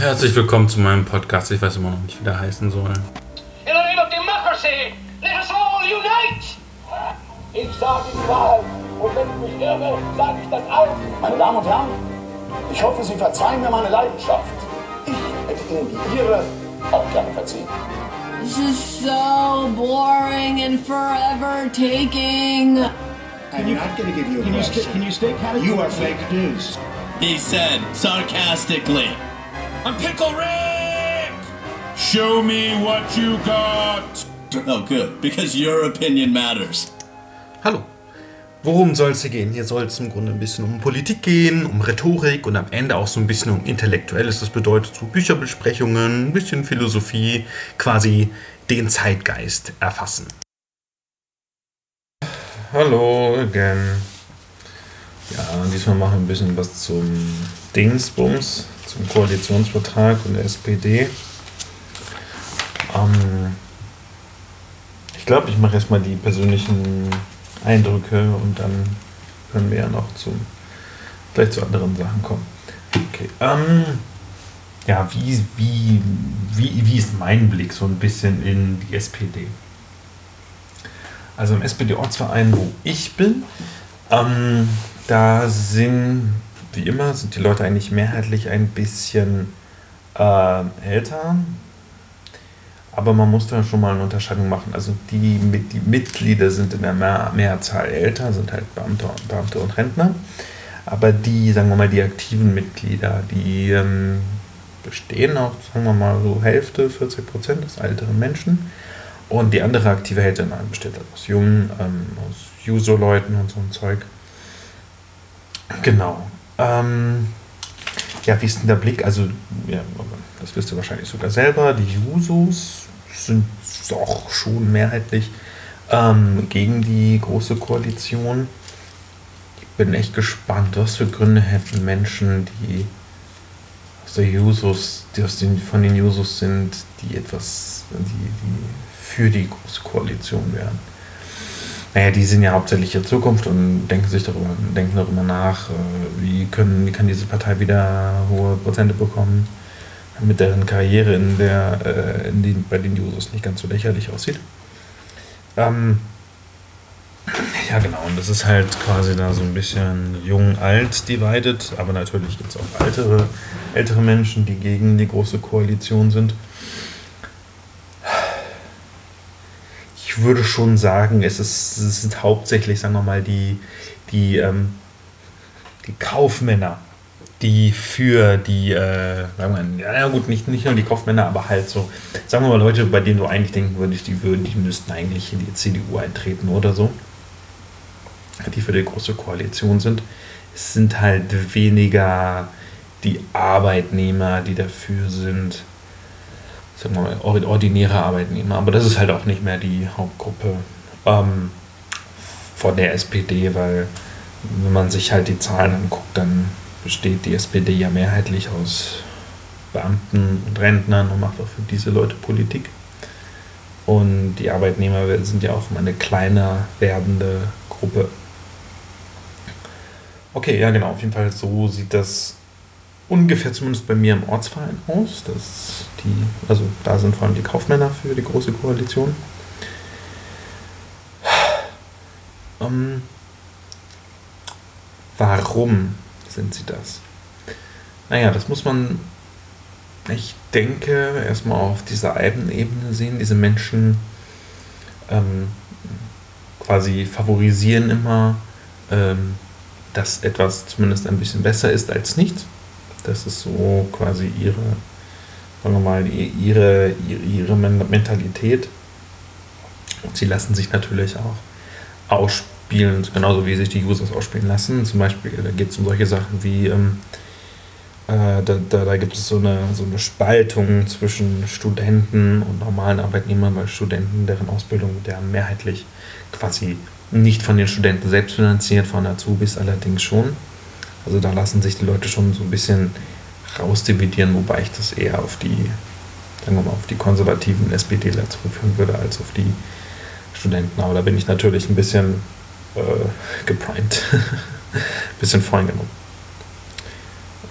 herzlich willkommen zu meinem Podcast. Ich weiß immer noch nicht, wie der heißen soll. In the name of democracy, let us all unite! Ich sage die Wahrheit. Und wenn ich mich irre, sage ich das auch. Meine Damen und Herren, ich hoffe, Sie verzeihen mir meine Leidenschaft. Ich hätte Ihnen die Ihre auch gerne verziehen. This is so boring and forever taking. I'm not going to give you a Can you, question. sta- can you state categorically? You are fake news. He said sarcastically. I'm Pickle Rick! Show me what you got! Oh, good, because your opinion matters. Hallo. Worum soll es hier gehen? Hier soll es im Grunde ein bisschen um Politik gehen, um Rhetorik und am Ende auch so ein bisschen um Intellektuelles. Das bedeutet so Bücherbesprechungen, ein bisschen Philosophie, quasi den Zeitgeist erfassen. Hallo again. Ja, diesmal machen wir ein bisschen was zum Dingsbums, zum Koalitionsvertrag und der SPD. Ähm, ich glaube, ich mache erstmal die persönlichen Eindrücke und dann können wir ja noch zum, vielleicht zu anderen Sachen kommen. Okay. Ähm, ja, wie, wie, wie, wie ist mein Blick so ein bisschen in die SPD? Also im SPD-Ortsverein, wo ich bin, ähm, da sind, wie immer, sind die Leute eigentlich mehrheitlich ein bisschen äh, älter. Aber man muss da schon mal eine Unterscheidung machen. Also die, die Mitglieder sind in der Mehr Mehrzahl älter, sind halt Beamte, Beamte und Rentner. Aber die, sagen wir mal, die aktiven Mitglieder, die ähm, bestehen auch, sagen wir mal, so Hälfte, 40 Prozent aus älteren Menschen. Und die andere aktive Hälfte besteht halt aus Jungen, ähm, aus Juso-Leuten und so ein Zeug. Genau. Ähm, ja, wie ist denn der Blick? Also, ja, das wisst ihr wahrscheinlich sogar selber. Die Jusos sind doch schon mehrheitlich ähm, gegen die große Koalition. Ich bin echt gespannt, was für Gründe hätten Menschen, die aus der Jusos, die aus den, von den Jusos sind, die etwas, die, die für die große Koalition wären. Naja, die sind ja hauptsächlich ihre Zukunft und denken sich darüber, denken darüber nach, äh, wie können, wie kann diese Partei wieder hohe Prozente bekommen, damit deren Karriere in der, äh, in den, bei den Users nicht ganz so lächerlich aussieht. Ähm, ja, genau, und das ist halt quasi da so ein bisschen jung-alt divided, aber natürlich gibt es auch ältere, ältere Menschen, die gegen die große Koalition sind. Ich würde schon sagen, es, ist, es sind hauptsächlich, sagen wir mal, die, die, ähm, die Kaufmänner, die für die, äh, sagen wir, ja ja gut, nicht, nicht nur die Kaufmänner, aber halt so, sagen wir mal, Leute, bei denen du eigentlich denken würdest, die würden, die müssten eigentlich in die CDU eintreten oder so, die für die große Koalition sind. Es sind halt weniger die Arbeitnehmer, die dafür sind sagen wir mal, ord- ordinäre Arbeitnehmer. Aber das ist halt auch nicht mehr die Hauptgruppe ähm, von der SPD, weil wenn man sich halt die Zahlen anguckt, dann besteht die SPD ja mehrheitlich aus Beamten und Rentnern und macht auch für diese Leute Politik. Und die Arbeitnehmer sind ja auch immer eine kleiner werdende Gruppe. Okay, ja genau, auf jeden Fall so sieht das ungefähr zumindest bei mir im Ortsverein aus. Das die, also da sind vor allem die Kaufmänner für die große Koalition. Ähm, warum sind sie das? Naja, das muss man, ich denke, erstmal auf dieser Ebene sehen. Diese Menschen ähm, quasi favorisieren immer, ähm, dass etwas zumindest ein bisschen besser ist als nichts. Das ist so quasi ihre, sagen wir mal, ihre, ihre, Mentalität. Und sie lassen sich natürlich auch ausspielen, genauso wie sich die Users ausspielen lassen. Zum Beispiel, da geht es um solche Sachen wie, ähm, äh, da, da, da gibt es so eine, so eine Spaltung zwischen Studenten und normalen Arbeitnehmern, weil Studenten, deren Ausbildung, der mehrheitlich quasi nicht von den Studenten selbst finanziert, von Azubis allerdings schon. Also da lassen sich die Leute schon so ein bisschen rausdividieren, wobei ich das eher auf die, sagen wir mal, auf die konservativen SPDler zurückführen würde, als auf die Studenten. Aber da bin ich natürlich ein bisschen äh, geprimed. ein bisschen voreingenommen.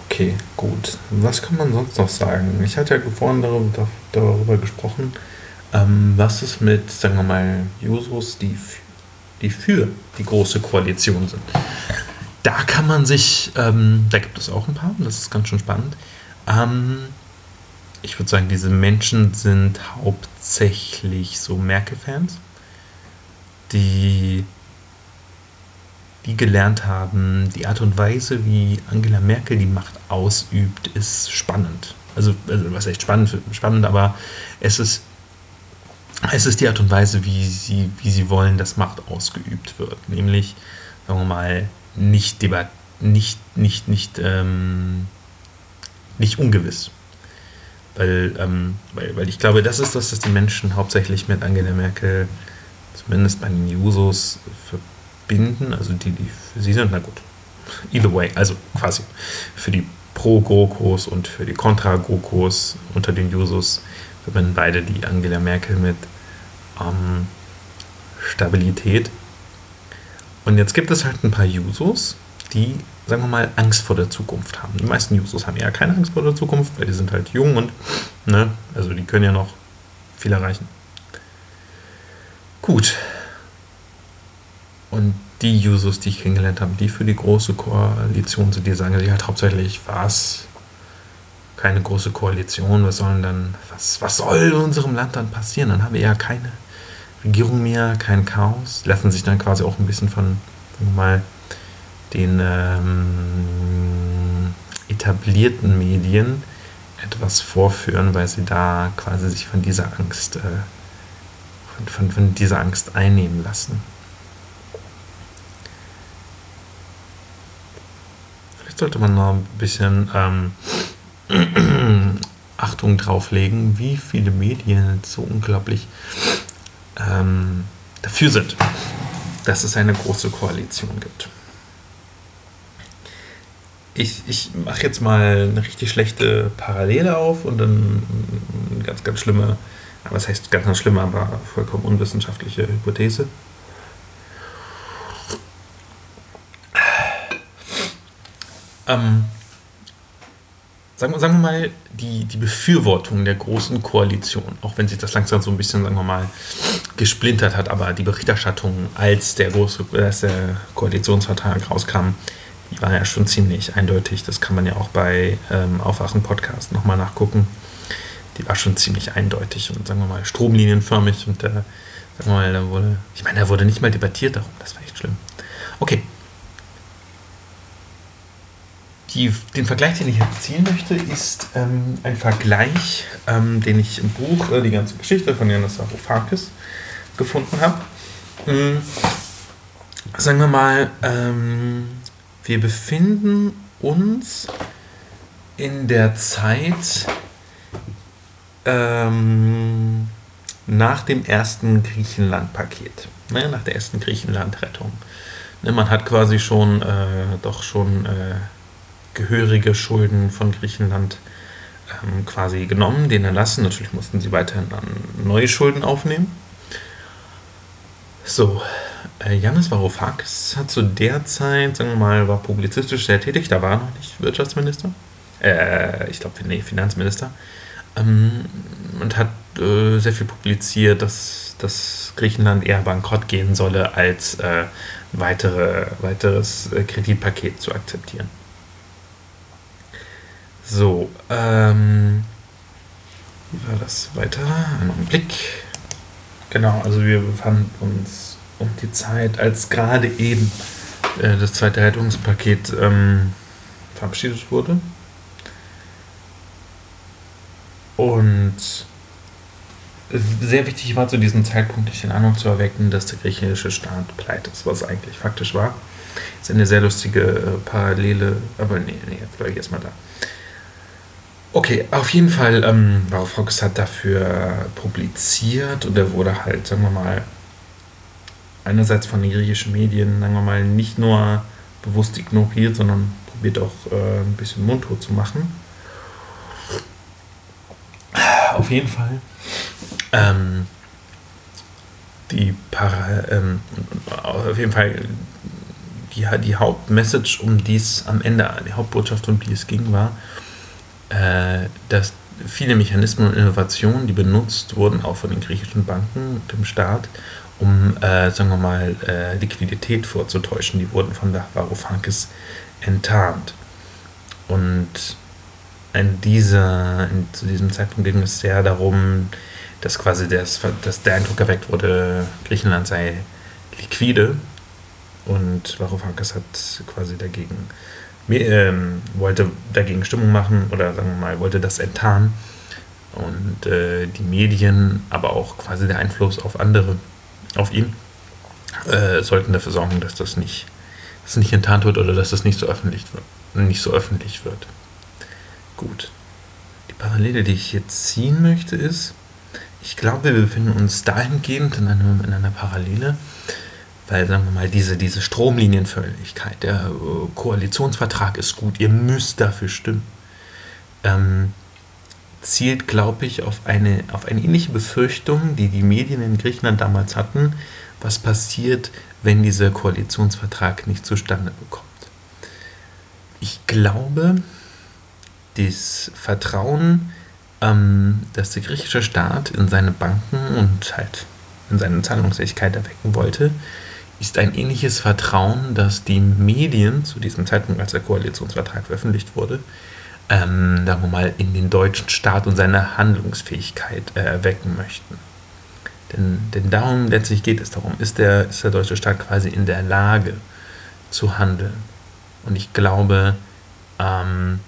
Okay. Gut. Was kann man sonst noch sagen? Ich hatte ja vorhin darüber, darüber gesprochen, ähm, was ist mit, sagen wir mal, Jusos, die, die für die große Koalition sind. Da kann man sich, ähm, da gibt es auch ein paar, das ist ganz schön spannend. Ähm, ich würde sagen, diese Menschen sind hauptsächlich so Merkel-Fans, die, die gelernt haben, die Art und Weise, wie Angela Merkel die Macht ausübt, ist spannend. Also, also was heißt spannend, spannend, aber es ist, es ist die Art und Weise, wie sie, wie sie wollen, dass Macht ausgeübt wird. Nämlich, sagen wir mal, nicht debat nicht, nicht, nicht, ähm, nicht ungewiss. Weil, ähm, weil, weil ich glaube, das ist das, was die Menschen hauptsächlich mit Angela Merkel, zumindest bei den Jusos, verbinden. Also die, die für sie sind, na gut. Either way, also quasi für die Pro-GoKos und für die Contra-GoKos unter den Jusos verbinden beide die Angela Merkel mit ähm, Stabilität. Und jetzt gibt es halt ein paar Jusos, die, sagen wir mal, Angst vor der Zukunft haben. Die meisten Jusos haben ja keine Angst vor der Zukunft, weil die sind halt jung und, ne, also die können ja noch viel erreichen. Gut. Und die Jusos, die ich kennengelernt habe, die für die große Koalition sind, die sagen sich halt hauptsächlich, was? Keine große Koalition, was sollen dann, was, was soll in unserem Land dann passieren? Dann haben wir ja keine Regierung mehr, kein Chaos, lassen sich dann quasi auch ein bisschen von, mal, den ähm, etablierten Medien etwas vorführen, weil sie da quasi sich von dieser Angst, äh, von, von, von dieser Angst einnehmen lassen. Vielleicht sollte man noch ein bisschen ähm, Achtung drauflegen, wie viele Medien so unglaublich ähm, dafür sind, dass es eine große Koalition gibt. Ich, ich mache jetzt mal eine richtig schlechte Parallele auf und dann eine ganz, ganz schlimme, was heißt ganz, ganz schlimme, aber vollkommen unwissenschaftliche Hypothese. Ähm, sagen, wir- sagen wir mal, die, die Befürwortung der großen Koalition, auch wenn sich das langsam so ein bisschen, sagen wir mal, gesplintert hat, aber die Berichterstattung, als der große als der Koalitionsvertrag rauskam, die war ja schon ziemlich eindeutig. Das kann man ja auch bei ähm, Aufwachen-Podcast nochmal nachgucken. Die war schon ziemlich eindeutig und sagen wir mal stromlinienförmig und äh, sagen wir mal, da wurde, ich meine, da wurde nicht mal debattiert darum, das war echt schlimm. Okay, die, den Vergleich, den ich jetzt ziehen möchte, ist ähm, ein Vergleich, ähm, den ich im Buch äh, Die ganze Geschichte von Janis Varoufakis gefunden habe. Mm, sagen wir mal, ähm, wir befinden uns in der Zeit ähm, nach dem ersten Griechenland-Paket, ne, nach der ersten Griechenland-Rettung. Ne, man hat quasi schon, äh, doch schon äh, gehörige Schulden von Griechenland ähm, quasi genommen, denen erlassen. Natürlich mussten sie weiterhin neue Schulden aufnehmen. So, äh, Janis Varoufakis hat zu der Zeit, sagen wir mal, war publizistisch sehr tätig, da war er noch nicht Wirtschaftsminister. Äh, ich glaube, nee, Finanzminister. Ähm, und hat äh, sehr viel publiziert, dass, dass Griechenland eher bankrott gehen solle, als äh, weitere, weiteres äh, Kreditpaket zu akzeptieren. So, ähm, wie war das weiter? Einen Augenblick. Genau, also wir befanden uns um die Zeit, als gerade eben äh, das zweite Rettungspaket ähm, verabschiedet wurde. Und sehr wichtig war zu diesem Zeitpunkt nicht den Eindruck zu erwecken, dass der griechische Staat pleite ist, was eigentlich faktisch war. Das ist eine sehr lustige äh, Parallele, aber nee, nee, jetzt bleibe ich erstmal da. Okay, auf jeden Fall, ähm, Varoufakis hat dafür publiziert und er wurde halt, sagen wir mal, einerseits von den griechischen Medien, sagen wir mal, nicht nur bewusst ignoriert, sondern probiert auch äh, ein bisschen mundtot zu machen. Auf jeden Fall. Ähm, die Para, ähm, auf jeden Fall die, die Hauptmessage, um die es am Ende, die Hauptbotschaft, um die es ging, war, dass viele Mechanismen und Innovationen, die benutzt wurden, auch von den griechischen Banken und dem Staat, um, äh, sagen wir mal, äh, Liquidität vorzutäuschen, die wurden von Varoufakis enttarnt. Und in dieser, in, zu diesem Zeitpunkt ging es sehr darum, dass quasi das, dass der Eindruck erweckt wurde, Griechenland sei liquide und Varoufakis hat quasi dagegen ähm, wollte dagegen Stimmung machen oder sagen wir mal, wollte das enttarnen. Und äh, die Medien, aber auch quasi der Einfluss auf andere, auf ihn, äh, sollten dafür sorgen, dass das nicht, dass nicht enttarnt wird oder dass das nicht so öffentlich wird. Nicht so öffentlich wird. Gut. Die Parallele, die ich jetzt ziehen möchte, ist, ich glaube, wir befinden uns dahingehend in, einem, in einer Parallele, weil, sagen wir mal, diese, diese Stromlinienförmigkeit, der äh, Koalitionsvertrag ist gut, ihr müsst dafür stimmen, ähm, zielt, glaube ich, auf eine, auf eine ähnliche Befürchtung, die die Medien in Griechenland damals hatten, was passiert, wenn dieser Koalitionsvertrag nicht zustande bekommt. Ich glaube, das Vertrauen, ähm, das der griechische Staat in seine Banken und halt in seine Zahlungsfähigkeit erwecken wollte, ist ein ähnliches Vertrauen, das die Medien zu diesem Zeitpunkt, als der Koalitionsvertrag veröffentlicht wurde, ähm, sagen wir mal, in den deutschen Staat und seine Handlungsfähigkeit äh, möchten. Denn, denn darum letztlich geht es darum, ist der, ist der deutsche Staat quasi in der Lage zu handeln. Und ich glaube, ähm,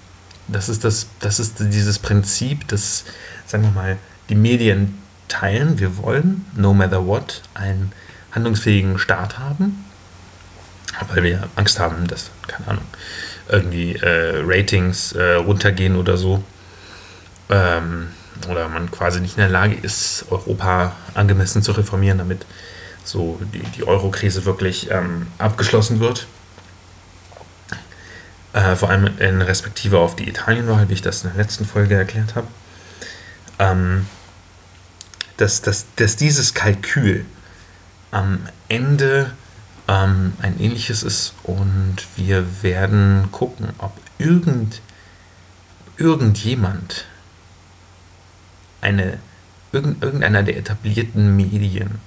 das, ist das, das ist dieses Prinzip, das, sagen wir mal, die Medien teilen. Wir wollen, no matter what, ein handlungsfähigen Staat haben, weil wir Angst haben, dass, keine Ahnung, irgendwie äh, Ratings äh, runtergehen oder so. Ähm, oder man quasi nicht in der Lage ist, Europa angemessen zu reformieren, damit so die, die Euro-Krise wirklich ähm, abgeschlossen wird. Äh, vor allem in Respektive auf die Italienwahl, wie ich das in der letzten Folge erklärt habe. Ähm, dass, dass, dass dieses Kalkül am Ende ähm, ein ähnliches ist und wir werden gucken, ob irgend, irgendjemand, eine, irgend, irgendeiner der etablierten Medien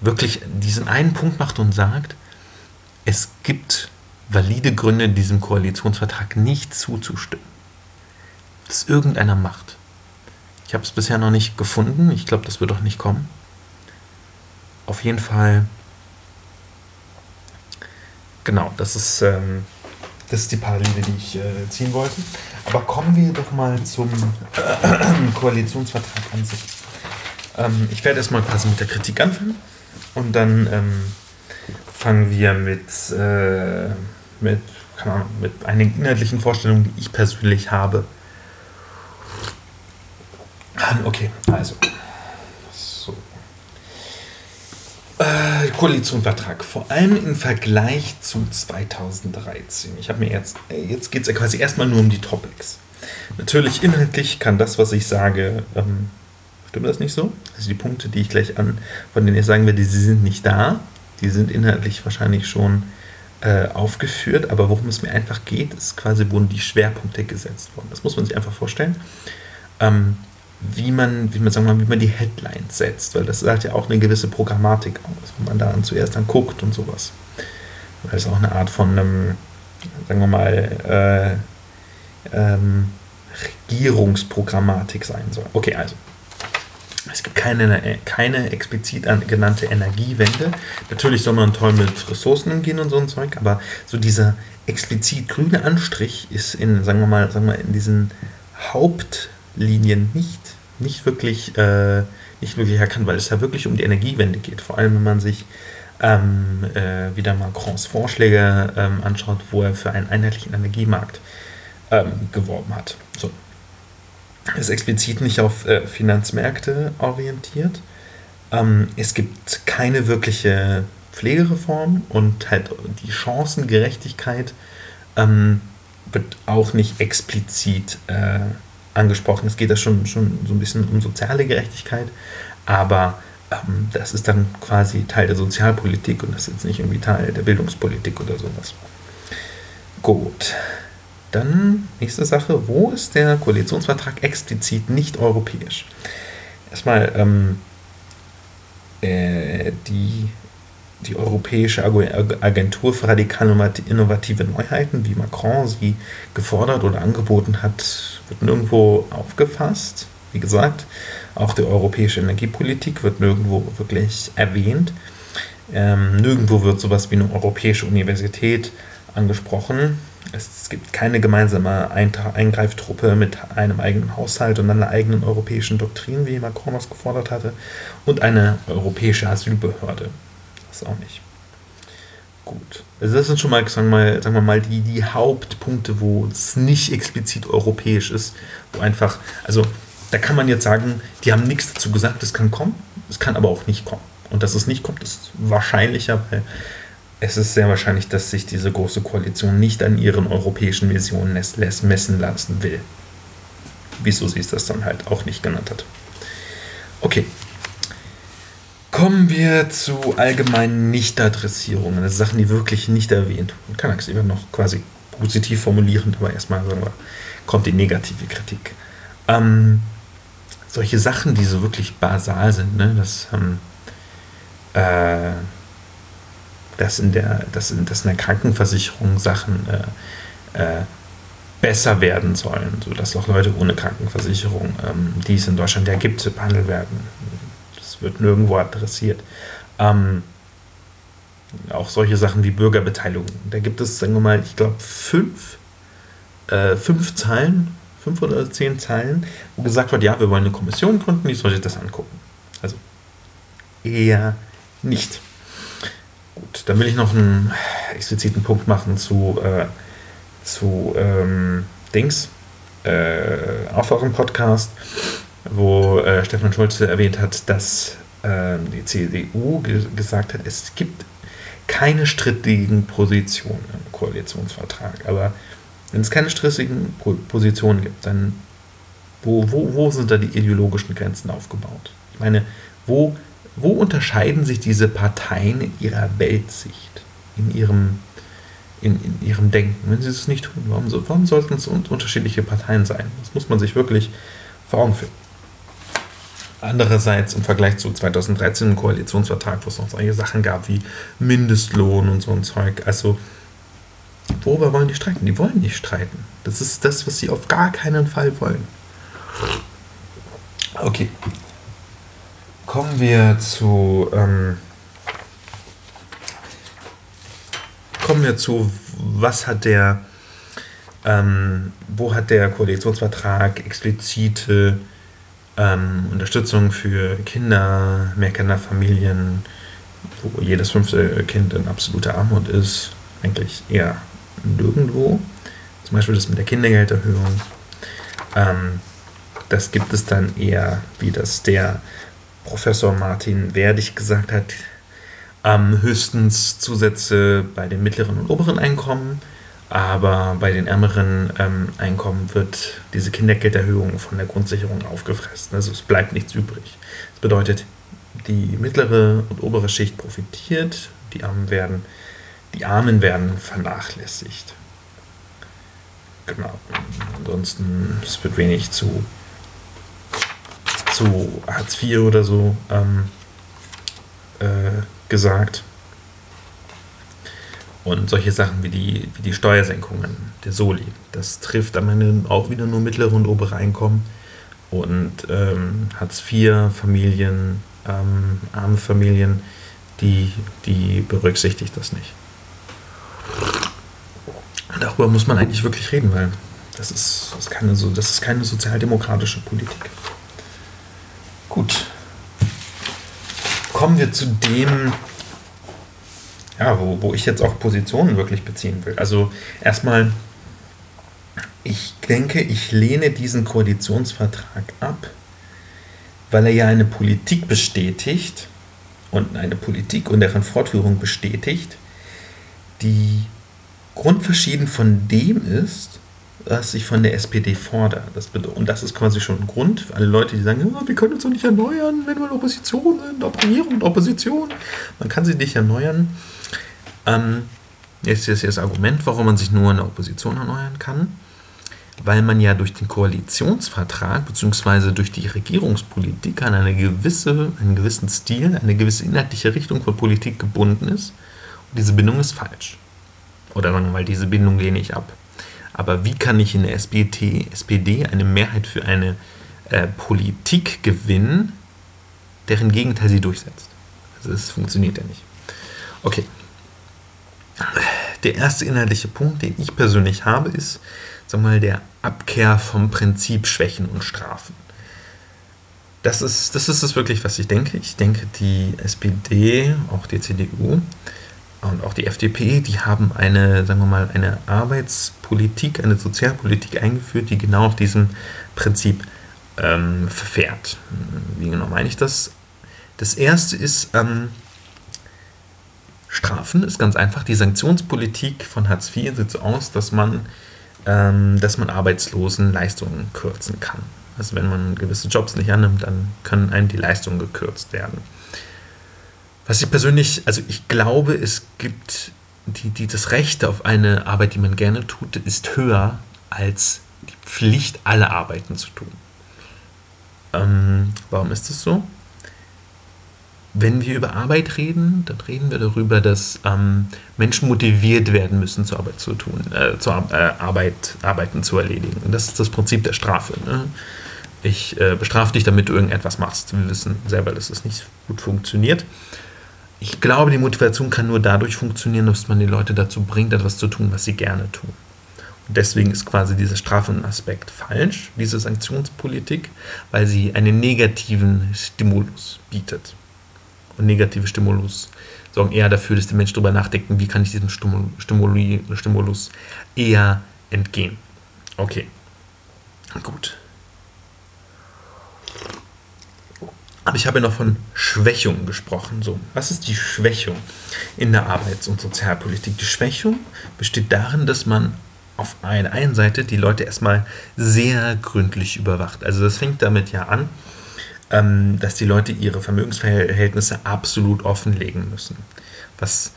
wirklich diesen einen Punkt macht und sagt, es gibt valide Gründe, diesem Koalitionsvertrag nicht zuzustimmen. Dass irgendeiner macht. Ich habe es bisher noch nicht gefunden. Ich glaube, das wird auch nicht kommen auf jeden Fall, genau, das ist, ähm, das ist die Parallele, die ich äh, ziehen wollte. Aber kommen wir doch mal zum äh, Koalitionsvertrag an sich. Ähm, ich werde erstmal quasi mit der Kritik anfangen und dann ähm, fangen wir mit, äh, mit, keine Ahnung, mit einigen inhaltlichen Vorstellungen, die ich persönlich habe. Okay, also Äh, Koalitionsvertrag, vor allem im Vergleich zu 2013. Ich habe mir jetzt, äh, jetzt geht es ja quasi erstmal nur um die Topics. Natürlich inhaltlich kann das, was ich sage, ähm, stimmt das nicht so? Also die Punkte, die ich gleich an, von denen ich sagen werde, sie sind nicht da. Die sind inhaltlich wahrscheinlich schon äh, aufgeführt, aber worum es mir einfach geht, ist quasi, wurden die Schwerpunkte gesetzt worden. Das muss man sich einfach vorstellen. Ähm, wie man, wie man, sagen wir mal, wie man die Headlines setzt, weil das hat ja auch eine gewisse Programmatik aus, wo man da zuerst dann guckt und sowas. Weil es auch eine Art von einem, sagen wir mal, äh, ähm, Regierungsprogrammatik sein soll. Okay, also. Es gibt keine, keine explizit genannte Energiewende. Natürlich soll man toll mit Ressourcen umgehen und so ein Zeug, aber so dieser explizit grüne Anstrich ist in, sagen wir mal, sagen wir, in diesen Hauptlinien nicht nicht wirklich, äh, nicht wirklich erkannt, weil es ja wirklich um die Energiewende geht. Vor allem, wenn man sich ähm, äh, wieder Macrons Vorschläge ähm, anschaut, wo er für einen einheitlichen Energiemarkt ähm, geworben hat. So. Ist explizit nicht auf äh, Finanzmärkte orientiert. Ähm, es gibt keine wirkliche Pflegereform und halt die Chancengerechtigkeit ähm, wird auch nicht explizit äh, angesprochen. Es geht da schon, schon so ein bisschen um soziale Gerechtigkeit, aber ähm, das ist dann quasi Teil der Sozialpolitik und das ist jetzt nicht irgendwie Teil der Bildungspolitik oder sowas. Gut. Dann nächste Sache, wo ist der Koalitionsvertrag explizit nicht europäisch? Erstmal ähm, äh, die, die Europäische Agentur für radikal innovative Neuheiten, wie Macron sie gefordert oder angeboten hat, wird nirgendwo aufgefasst. Wie gesagt, auch die europäische Energiepolitik wird nirgendwo wirklich erwähnt. Ähm, nirgendwo wird sowas wie eine europäische Universität angesprochen. Es gibt keine gemeinsame Eingreiftruppe mit einem eigenen Haushalt und einer eigenen europäischen Doktrin, wie Macron das gefordert hatte, und eine europäische Asylbehörde. Das auch nicht. Gut. Also das sind schon mal, sagen wir mal, sagen wir mal die, die Hauptpunkte, wo es nicht explizit europäisch ist, wo einfach, also da kann man jetzt sagen, die haben nichts dazu gesagt, es kann kommen, es kann aber auch nicht kommen. Und dass es nicht kommt, ist wahrscheinlicher, weil es ist sehr wahrscheinlich, dass sich diese große Koalition nicht an ihren europäischen Visionen messen lassen will. Wieso sie es das dann halt auch nicht genannt hat. Okay. Kommen wir zu allgemeinen Nicht-Adressierungen, also Sachen, die wirklich nicht erwähnt wurden. Kann ich es immer noch quasi positiv formulieren, aber erstmal kommt die negative Kritik. Ähm, solche Sachen, die so wirklich basal sind, ne? dass, ähm, äh, dass, in der, dass, in, dass in der Krankenversicherung Sachen äh, äh, besser werden sollen, sodass auch Leute ohne Krankenversicherung, ähm, die es in Deutschland ja gibt, behandelt werden. Wird nirgendwo adressiert. Ähm, auch solche Sachen wie Bürgerbeteiligung. Da gibt es, sagen wir mal, ich glaube, fünf, äh, fünf Zahlen fünf oder zehn Zeilen, wo gesagt wird, ja, wir wollen eine Kommission gründen, die soll sich das angucken. Also eher nicht. Gut, dann will ich noch einen expliziten Punkt machen zu, äh, zu ähm, Dings, äh, auf eurem Podcast, wo äh, Stefan Schulze erwähnt hat, dass äh, die CDU ge gesagt hat, es gibt keine strittigen Positionen im Koalitionsvertrag. Aber wenn es keine stressigen Positionen gibt, dann wo, wo, wo sind da die ideologischen Grenzen aufgebaut? Ich meine, wo, wo unterscheiden sich diese Parteien in ihrer Weltsicht, in ihrem, in, in ihrem Denken, wenn sie es nicht tun? Warum, warum sollten es unterschiedliche Parteien sein? Das muss man sich wirklich vor Augen führen. Andererseits im Vergleich zu 2013 im Koalitionsvertrag, wo es noch solche Sachen gab wie Mindestlohn und so ein Zeug, also Worüber wollen die streiten? Die wollen nicht streiten. Das ist das, was sie auf gar keinen Fall wollen. Okay. Kommen wir zu. Ähm, kommen wir zu, was hat der. Ähm, wo hat der Koalitionsvertrag explizite ähm, Unterstützung für Kinder, Mehrkinderfamilien, wo jedes fünfte Kind in absoluter Armut ist? Eigentlich eher nirgendwo. Zum Beispiel das mit der Kindergelderhöhung. Ähm, das gibt es dann eher, wie das der Professor Martin Werdig gesagt hat, ähm, höchstens Zusätze bei den mittleren und oberen Einkommen, aber bei den ärmeren ähm, Einkommen wird diese Kindergelderhöhung von der Grundsicherung aufgefressen. Also es bleibt nichts übrig. Das bedeutet, die mittlere und obere Schicht profitiert, die Armen werden die Armen werden vernachlässigt. Genau. Ansonsten, es wird wenig zu, zu Hartz IV oder so ähm, äh, gesagt. Und solche Sachen wie die, wie die Steuersenkungen, der Soli, das trifft am Ende auch wieder nur mittlere und obere Einkommen. Und ähm, Hartz-IV-Familien, ähm, arme Familien, die, die berücksichtigt das nicht darüber muss man eigentlich wirklich reden, weil das ist, das ist, keine, das ist keine sozialdemokratische Politik. Gut. Kommen wir zu dem, ja, wo, wo ich jetzt auch Positionen wirklich beziehen will. Also erstmal, ich denke, ich lehne diesen Koalitionsvertrag ab, weil er ja eine Politik bestätigt und eine Politik und deren Fortführung bestätigt, die grundverschieden von dem ist, was ich von der SPD fordere. Das und das ist quasi schon ein Grund für alle Leute, die sagen, ja, wir können uns doch nicht erneuern, wenn wir in Opposition sind, Regierung und Opposition. Man kann sie nicht erneuern. Ähm, jetzt ist das Argument, warum man sich nur in der Opposition erneuern kann. Weil man ja durch den Koalitionsvertrag bzw. durch die Regierungspolitik an eine gewisse, einen gewissen Stil, eine gewisse inhaltliche Richtung von Politik gebunden ist. Und diese Bindung ist falsch. Oder sagen wir mal, diese Bindung lehne ich ab. Aber wie kann ich in der SPD, SPD eine Mehrheit für eine äh, Politik gewinnen, deren Gegenteil sie durchsetzt? Also das funktioniert ja nicht. Okay. Der erste inhaltliche Punkt, den ich persönlich habe, ist, wir mal, der Abkehr vom Prinzip Schwächen und Strafen. Das ist, das ist es wirklich, was ich denke. Ich denke, die SPD, auch die CDU, und auch die FDP, die haben eine, sagen wir mal, eine Arbeitspolitik, eine Sozialpolitik eingeführt, die genau auf diesem Prinzip ähm, verfährt. Wie genau meine ich das? Das erste ist ähm, Strafen, ist ganz einfach. Die Sanktionspolitik von Hartz IV sieht so aus, dass man, ähm, dass man Arbeitslosen Leistungen kürzen kann. Also wenn man gewisse Jobs nicht annimmt, dann können einem die Leistungen gekürzt werden. Was ich persönlich, also ich glaube, es gibt die, die, das Recht auf eine Arbeit, die man gerne tut, ist höher als die Pflicht, alle Arbeiten zu tun. Ähm, warum ist das so? Wenn wir über Arbeit reden, dann reden wir darüber, dass ähm, Menschen motiviert werden müssen, zur Arbeit zu tun, äh, zur äh, Arbeit, Arbeiten zu erledigen. Und das ist das Prinzip der Strafe. Ne? Ich äh, bestrafe dich, damit du irgendetwas machst. Wir wissen selber, dass das nicht gut funktioniert ich glaube, die Motivation kann nur dadurch funktionieren, dass man die Leute dazu bringt, etwas zu tun, was sie gerne tun. Und deswegen ist quasi dieser Strafenaspekt falsch, diese Sanktionspolitik, weil sie einen negativen Stimulus bietet. Und negative Stimulus sorgen eher dafür, dass die Menschen darüber nachdenken, wie kann ich diesem Stimulus eher entgehen. Okay, gut. Aber ich habe noch von Schwächung gesprochen. So, was ist die Schwächung in der Arbeits- und Sozialpolitik? Die Schwächung besteht darin, dass man auf einer einen Seite die Leute erstmal sehr gründlich überwacht. Also das fängt damit ja an, ähm, dass die Leute ihre Vermögensverhältnisse absolut offenlegen müssen. Was,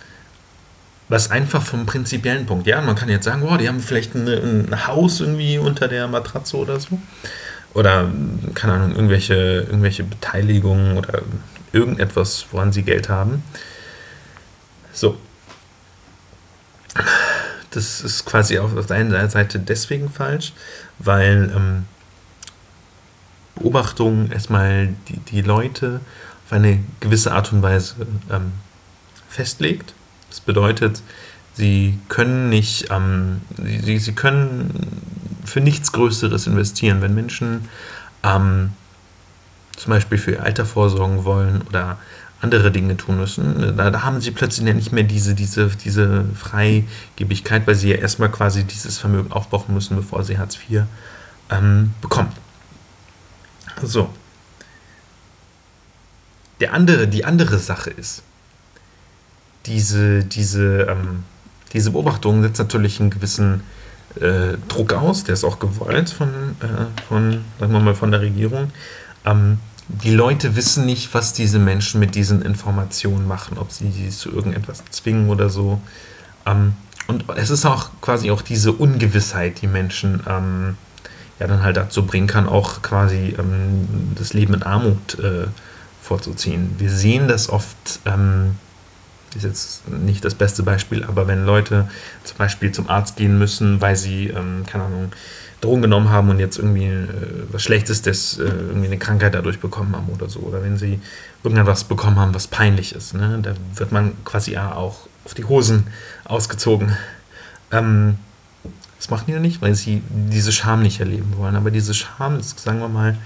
was einfach vom prinzipiellen Punkt, ja, man kann jetzt sagen, wow, die haben vielleicht ein, ein Haus irgendwie unter der Matratze oder so oder, keine Ahnung, irgendwelche, irgendwelche Beteiligungen oder irgendetwas, woran sie Geld haben. So. Das ist quasi auf der einen Seite deswegen falsch, weil ähm, Beobachtung erstmal die, die Leute auf eine gewisse Art und Weise ähm, festlegt. Das bedeutet, sie können nicht, ähm, sie, sie können für nichts Größeres investieren. Wenn Menschen ähm, zum Beispiel für ihr Alter vorsorgen wollen oder andere Dinge tun müssen, da, da, haben sie plötzlich ja nicht mehr diese, diese, diese Freigebigkeit, weil sie ja erstmal quasi dieses Vermögen aufbauen müssen, bevor sie Hartz IV ähm, bekommen. So. Der andere, die andere Sache ist, diese, diese, ähm, diese Beobachtung setzt natürlich einen gewissen äh, Druck aus, der ist auch gewollt von, äh, von, sagen wir mal, von der Regierung. Ähm, die Leute wissen nicht, was diese Menschen mit diesen Informationen machen, ob sie sie zu irgendetwas zwingen oder so. Ähm, und es ist auch quasi auch diese Ungewissheit, die Menschen ähm, ja dann halt dazu bringen kann, auch quasi ähm, das Leben in Armut äh, vorzuziehen. Wir sehen das oft ähm, ist jetzt nicht das beste Beispiel, aber wenn Leute zum Beispiel zum Arzt gehen müssen, weil sie, ähm, keine Ahnung, Drogen genommen haben und jetzt irgendwie äh, was Schlechtes, das, äh, irgendwie eine Krankheit dadurch bekommen haben oder so, oder wenn sie irgendetwas bekommen haben, was peinlich ist, ne? da wird man quasi auch auf die Hosen ausgezogen. Ähm, das machen die ja nicht, weil sie diese Scham nicht erleben wollen. Aber diese Scham ist, sagen wir mal,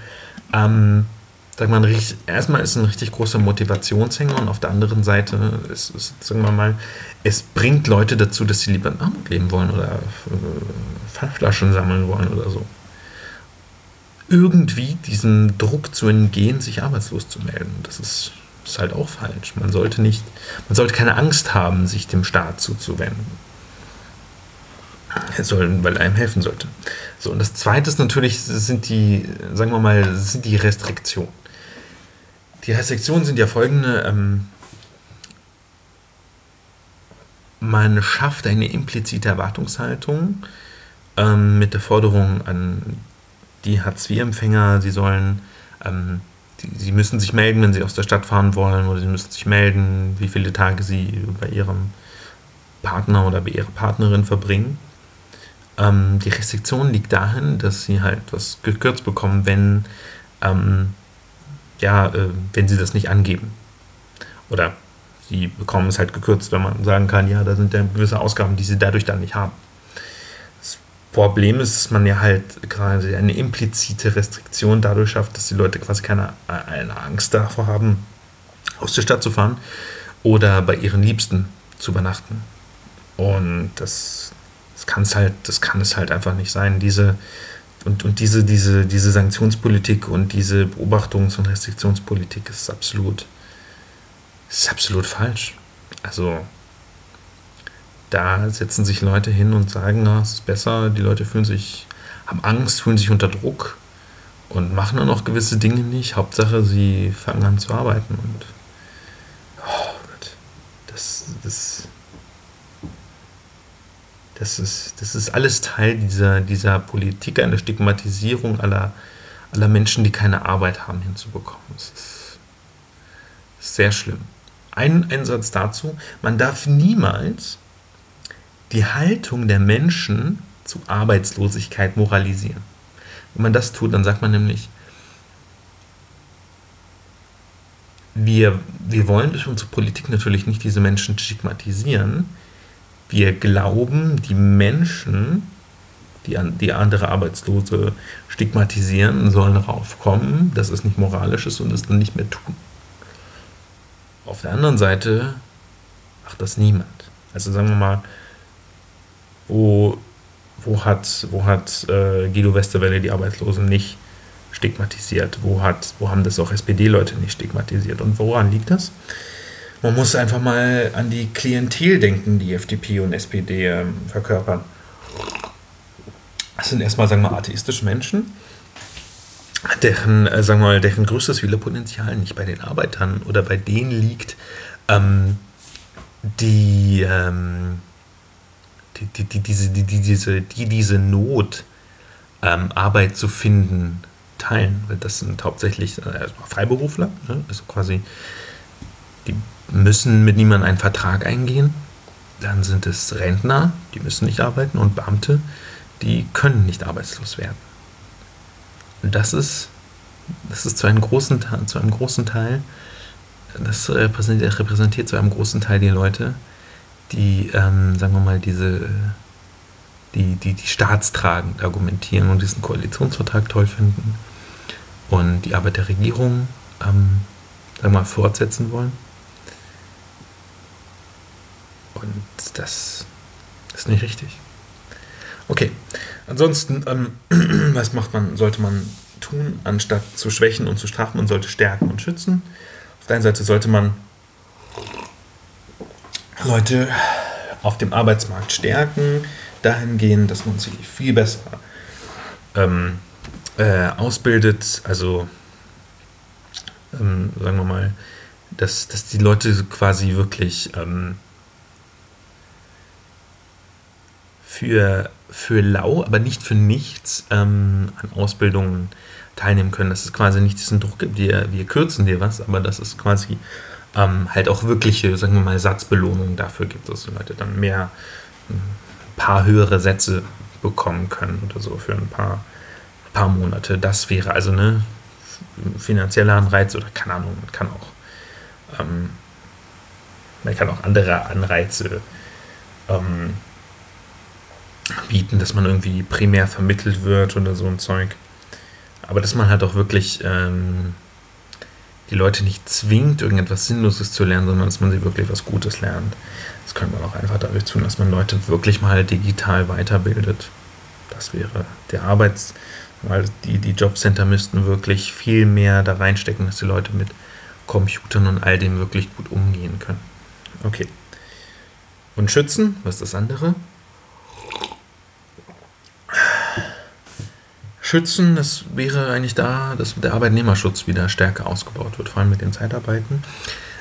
ähm, wir mal, erstmal ist ein richtig großer Motivationshänger und auf der anderen Seite ist, ist, sagen wir mal, es bringt Leute dazu, dass sie lieber in Armut leben wollen oder äh, Pfandflaschen sammeln wollen oder so. Irgendwie diesem Druck zu entgehen, sich arbeitslos zu melden. Das ist, ist halt auch falsch. Man sollte nicht, man sollte keine Angst haben, sich dem Staat zuzuwenden. sollen, weil er einem helfen sollte. So, und das zweite ist natürlich, sind die, sagen wir mal, sind die Restriktionen. Die Restriktionen sind ja folgende, ähm, man schafft eine implizite Erwartungshaltung ähm, mit der Forderung an die Hartz-IV-Empfänger, sie sollen, ähm, die, sie müssen sich melden, wenn sie aus der Stadt fahren wollen, oder sie müssen sich melden, wie viele Tage sie bei ihrem Partner oder bei ihrer Partnerin verbringen. Ähm, die Restriktion liegt dahin, dass sie halt was gekürzt bekommen, wenn, ähm, ja, äh, wenn sie das nicht angeben. Oder sie bekommen es halt gekürzt, wenn man sagen kann, ja, da sind ja gewisse Ausgaben, die sie dadurch dann nicht haben. Das Problem ist, dass man ja halt quasi eine implizite Restriktion dadurch schafft, dass die Leute quasi keine eine Angst davor haben, aus der Stadt zu fahren oder bei ihren Liebsten zu übernachten. Und das, das kann es halt, das kann es halt einfach nicht sein. Diese und, und diese, diese, diese Sanktionspolitik und diese Beobachtungs- und Restriktionspolitik ist absolut, ist absolut falsch. Also da setzen sich Leute hin und sagen, na, es ist besser, die Leute fühlen sich, haben Angst, fühlen sich unter Druck und machen dann auch gewisse Dinge nicht. Hauptsache, sie fangen an zu arbeiten und oh Gott, das, das das ist, das ist alles Teil dieser, dieser Politik, einer Stigmatisierung aller, aller Menschen, die keine Arbeit haben, hinzubekommen. Das ist, sehr schlimm. Ein, ein Satz dazu, man darf niemals die Haltung der Menschen zu Arbeitslosigkeit moralisieren. Wenn man das tut, dann sagt man nämlich, wir, wir wollen durch unsere Politik natürlich nicht diese Menschen stigmatisieren, wir glauben, die Menschen, die, an, die andere Arbeitslose stigmatisieren, sollen darauf kommen, dass es nicht moralisch ist und es dann nicht mehr tun. Auf der anderen Seite macht das niemand. Also sagen wir mal, wo, wo hat, wo hat äh, Guido Westerwelle die Arbeitslosen nicht stigmatisiert? Wo, hat, wo haben das auch SPD-Leute nicht stigmatisiert? Und woran liegt das? Man muss einfach mal an die Klientel denken, die FDP und SPD ähm, verkörpern. Das sind erstmal, sagen wir, atheistische Menschen, deren, äh, sagen wir mal, deren größtes Wählerpotenzial nicht bei den Arbeitern oder bei denen liegt, ähm, die, ähm, die, die, die, diese, die, die, diese, die diese Not, ähm, Arbeit zu finden, teilen. Das sind hauptsächlich äh, Freiberufler, ne? also quasi müssen mit niemandem einen Vertrag eingehen. Dann sind es Rentner, die müssen nicht arbeiten, und Beamte, die können nicht arbeitslos werden. Und das ist, das ist zu einem großen, zu einem großen Teil, das repräsentiert, repräsentiert zu einem großen Teil die Leute, die, ähm, sagen wir mal, diese, die, die, die staatstragend argumentieren und diesen Koalitionsvertrag toll finden und die Arbeit der Regierung, ähm, sagen wir mal, fortsetzen wollen. Und das ist nicht richtig. Okay, ansonsten, ähm, was macht man, sollte man tun, anstatt zu schwächen und zu strafen? Man sollte stärken und schützen. Auf der einen Seite sollte man Leute auf dem Arbeitsmarkt stärken, dahingehend, dass man sie viel besser ähm, äh, ausbildet, also ähm, sagen wir mal, dass, dass die Leute quasi wirklich ähm, für, für lau, aber nicht für nichts ähm, an Ausbildungen teilnehmen können. Dass es quasi nicht diesen Druck gibt, wir, wir kürzen dir was, aber dass es quasi ähm, halt auch wirkliche, sagen wir mal, Satzbelohnungen dafür gibt, dass die Leute dann mehr, ein paar höhere Sätze bekommen können oder so für ein paar, paar Monate. Das wäre also eine finanzieller Anreiz oder keine Ahnung, man kann auch, ähm, man kann auch andere Anreize ähm, bieten, dass man irgendwie primär vermittelt wird oder so ein Zeug. Aber dass man halt auch wirklich ähm, die Leute nicht zwingt, irgendetwas Sinnloses zu lernen, sondern dass man sie wirklich was Gutes lernt. Das könnte man auch einfach dadurch tun, dass man Leute wirklich mal digital weiterbildet. Das wäre der Arbeits-, weil die, die Jobcenter müssten wirklich viel mehr da reinstecken, dass die Leute mit Computern und all dem wirklich gut umgehen können. Okay. Und schützen, was ist das andere? Schützen. Das wäre eigentlich da, dass der Arbeitnehmerschutz wieder stärker ausgebaut wird, vor allem mit den Zeitarbeiten,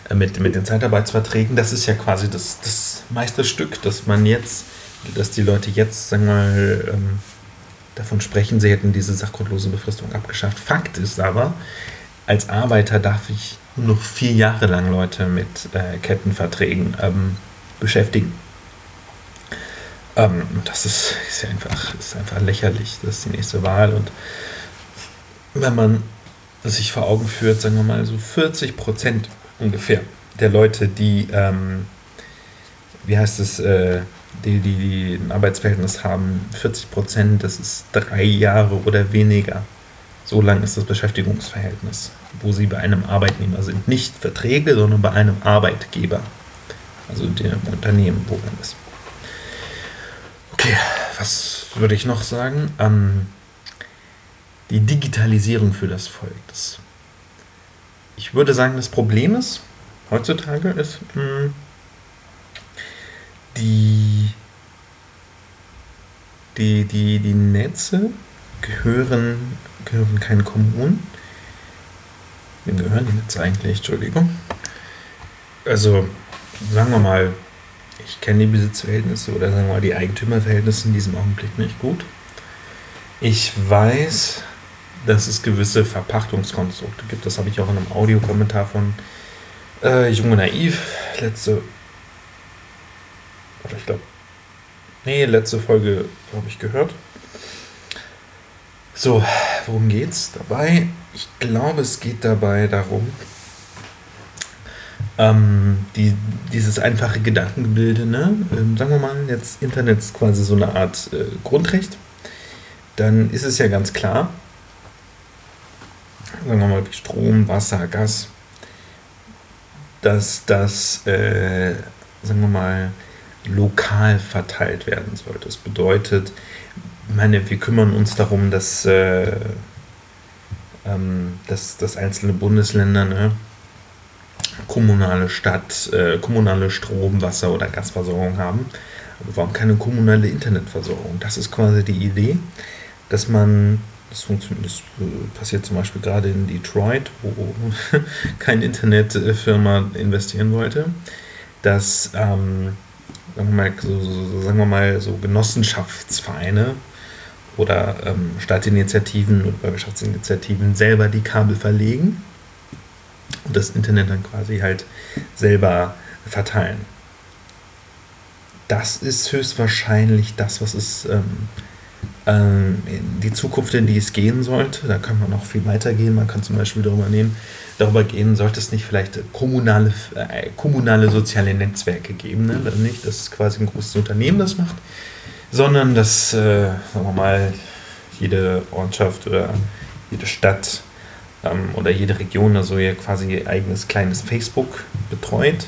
äh, mit, mit den Zeitarbeitsverträgen. Das ist ja quasi das, das Meisterstück, dass man jetzt, dass die Leute jetzt, sagen wir mal, ähm, davon sprechen, sie hätten diese sachgrundlose Befristung abgeschafft. Fakt ist aber, als Arbeiter darf ich nur noch vier Jahre lang Leute mit äh, Kettenverträgen ähm, beschäftigen. Ähm, das ist, ist einfach, ist einfach lächerlich. Das ist die nächste Wahl. Und wenn man sich vor Augen führt, sagen wir mal so 40 Prozent ungefähr der Leute, die, ähm, wie heißt es, äh, die, die, die ein Arbeitsverhältnis haben, 40 Prozent, das ist drei Jahre oder weniger. So lang ist das Beschäftigungsverhältnis, wo sie bei einem Arbeitnehmer sind. Nicht Verträge, sondern bei einem Arbeitgeber. Also dem Unternehmen, wo man ist. Okay, was würde ich noch sagen? Ähm, die Digitalisierung für das Volk. Das, ich würde sagen, das Problem ist, heutzutage ist, mh, die, die, die, die Netze gehören, gehören keinen Kommunen. Wem gehören die Netze eigentlich? Entschuldigung. Also, sagen wir mal, ich kenne die Besitzverhältnisse oder sagen wir mal die Eigentümerverhältnisse in diesem Augenblick nicht gut. Ich weiß, dass es gewisse Verpachtungskonstrukte gibt. Das habe ich auch in einem Audiokommentar von äh, Junge Naiv letzte oder ich glaube, nee, letzte Folge habe ich gehört. So, worum geht's dabei? Ich glaube, es geht dabei darum, ähm, die, dieses einfache Gedankengebilde, ne? Ähm, sagen wir mal, jetzt Internet ist quasi so eine Art äh, Grundrecht, dann ist es ja ganz klar, sagen wir mal wie Strom, Wasser, Gas, dass das, äh, sagen wir mal, lokal verteilt werden soll. Das bedeutet, ich meine, wir kümmern uns darum, dass, äh, ähm, dass, dass einzelne Bundesländer ne, kommunale Stadt, äh, kommunale Strom-, Wasser- oder Gasversorgung haben. Aber warum keine kommunale Internetversorgung? Das ist quasi die Idee, dass man, das, funktioniert, das äh, passiert zum Beispiel gerade in Detroit, wo keine Internetfirma investieren wollte, dass ähm, sagen wir mal, so, so, sagen wir mal, so Genossenschaftsvereine oder ähm, Stadtinitiativen und Bürgerschaftsinitiativen selber die Kabel verlegen und das Internet dann quasi halt selber verteilen. Das ist höchstwahrscheinlich das, was es ähm, ähm, die Zukunft, in die es gehen sollte. Da kann man noch viel weiter gehen. Man kann zum Beispiel darüber nehmen, darüber gehen, sollte es nicht vielleicht kommunale, äh, kommunale soziale Netzwerke geben. Ne? Also nicht, dass quasi ein großes Unternehmen das macht, sondern dass, äh, sagen wir mal, jede Ortschaft oder jede Stadt ähm, oder jede Region also ihr quasi eigenes kleines Facebook betreut.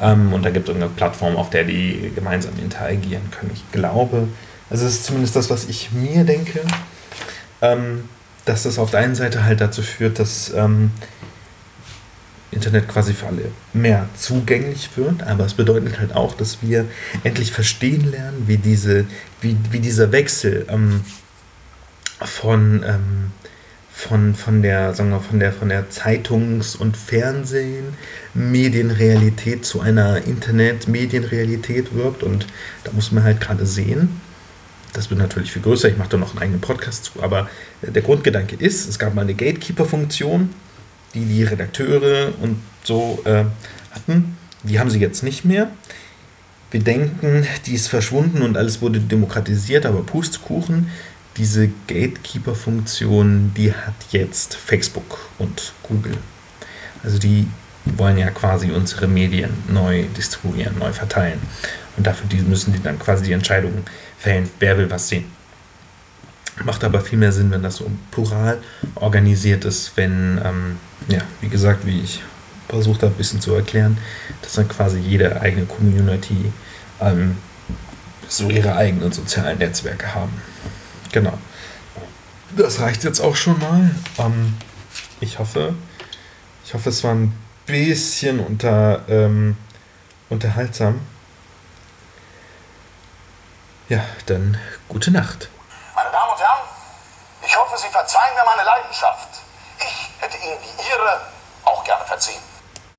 Ähm, und da gibt es irgendeine Plattform, auf der die gemeinsam interagieren können. Ich glaube, also das ist zumindest das, was ich mir denke, ähm, dass das auf der einen Seite halt dazu führt, dass ähm, Internet quasi für alle mehr zugänglich wird, aber es bedeutet halt auch, dass wir endlich verstehen lernen, wie, diese, wie, wie dieser Wechsel ähm, von, ähm, von, von, der, sagen wir, von, der, von der Zeitungs- und Fernsehen, Medienrealität zu einer Internet-Medienrealität wirkt und da muss man halt gerade sehen, das wird natürlich viel größer, ich mache da noch einen eigenen Podcast zu, aber der Grundgedanke ist, es gab mal eine Gatekeeper-Funktion, die die Redakteure und so äh, hatten. Die haben sie jetzt nicht mehr. Wir denken, die ist verschwunden und alles wurde demokratisiert, aber Pustkuchen, diese Gatekeeper-Funktion, die hat jetzt Facebook und Google. Also die wollen ja quasi unsere Medien neu distribuieren, neu verteilen. Und dafür müssen die dann quasi die Entscheidungen fällen, wer will was sehen. Macht aber viel mehr Sinn, wenn das so plural organisiert ist, wenn, ähm, ja, wie gesagt, wie ich versucht habe, ein bisschen zu erklären, dass dann quasi jede eigene Community ähm, so ihre eigenen sozialen Netzwerke haben. Genau. Das reicht jetzt auch schon mal. Ähm, ich hoffe, ich hoffe, es war ein bisschen unter, ähm, unterhaltsam. Ja, dann gute Nacht. Meine Damen und Herren, ich hoffe, Sie Leidenschaft. Ich hätte Ihnen die Ihre auch gerne verziehen.